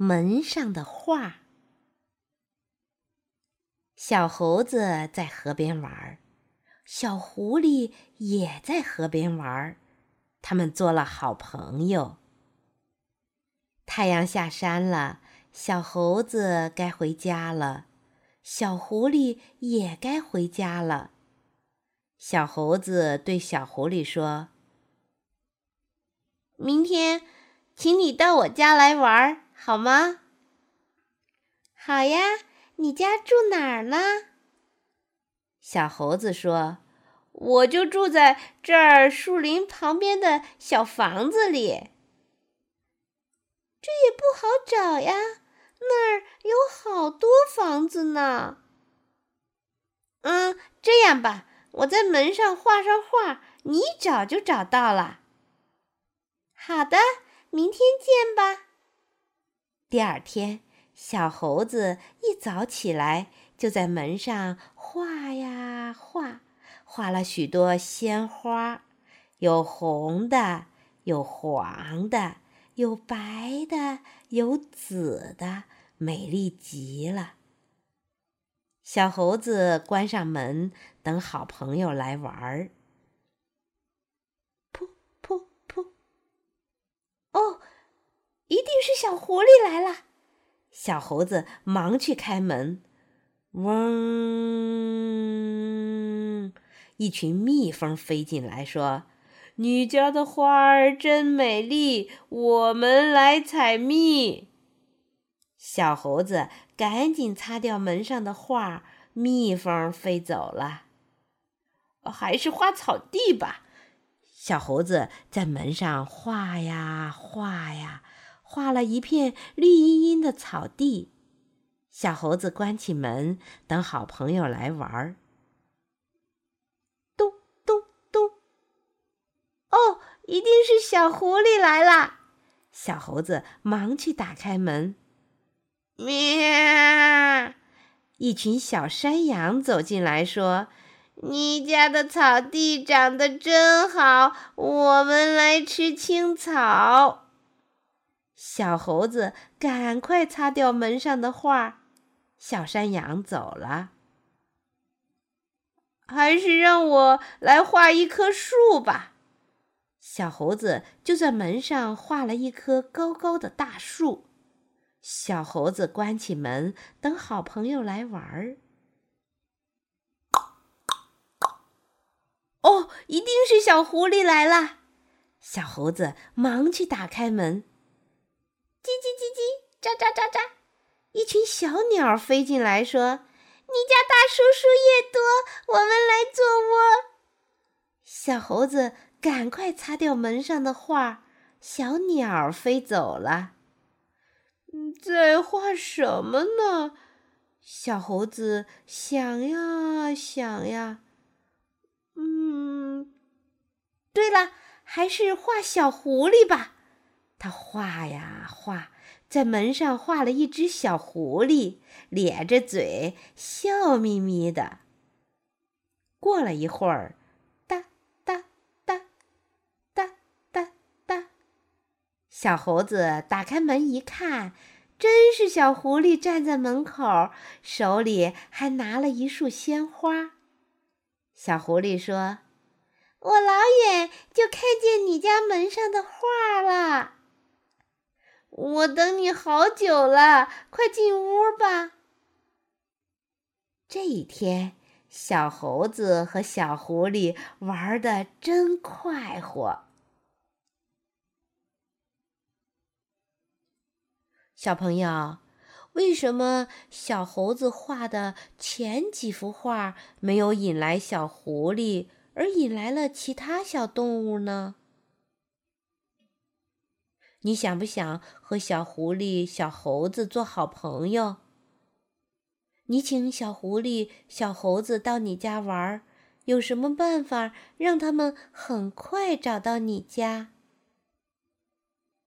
门上的画。小猴子在河边玩，小狐狸也在河边玩，他们做了好朋友。太阳下山了，小猴子该回家了，小狐狸也该回家了。小猴子对小狐狸说：“明天，请你到我家来玩，好吗？”“好呀。”你家住哪儿呢？小猴子说：“我就住在这儿树林旁边的小房子里。”这也不好找呀，那儿有好多房子呢。嗯，这样吧，我在门上画上画，你一找就找到了。好的，明天见吧。第二天。小猴子一早起来，就在门上画呀画，画了许多鲜花，有红的，有黄的，有白的，有紫的，美丽极了。小猴子关上门，等好朋友来玩儿。噗噗噗！哦，一定是小狐狸来了。小猴子忙去开门，嗡！一群蜜蜂飞进来，说：“你家的花儿真美丽，我们来采蜜。”小猴子赶紧擦掉门上的画，蜜蜂飞走了。还是画草地吧。小猴子在门上画呀画呀。画了一片绿茵茵的草地，小猴子关起门，等好朋友来玩儿。咚咚咚！哦，一定是小狐狸来了。小猴子忙去打开门。喵！一群小山羊走进来说：“你家的草地长得真好，我们来吃青草。”小猴子赶快擦掉门上的画，小山羊走了。还是让我来画一棵树吧。小猴子就在门上画了一棵高高的大树。小猴子关起门，等好朋友来玩儿。哦，一定是小狐狸来了。小猴子忙去打开门。叽叽叽叽，喳喳喳喳，一群小鸟飞进来，说：“你家大叔树叶多，我们来做窝。”小猴子赶快擦掉门上的画，小鸟飞走了。在画什么呢？小猴子想呀想呀，嗯，对了，还是画小狐狸吧。他画呀画，在门上画了一只小狐狸，咧着嘴，笑眯眯的。过了一会儿，哒哒哒哒哒哒，小猴子打开门一看，真是小狐狸站在门口，手里还拿了一束鲜花。小狐狸说：“我老远就看见你家门上的画了。”我等你好久了，快进屋吧。这一天，小猴子和小狐狸玩的真快活。小朋友，为什么小猴子画的前几幅画没有引来小狐狸，而引来了其他小动物呢？你想不想和小狐狸、小猴子做好朋友？你请小狐狸、小猴子到你家玩，有什么办法让他们很快找到你家？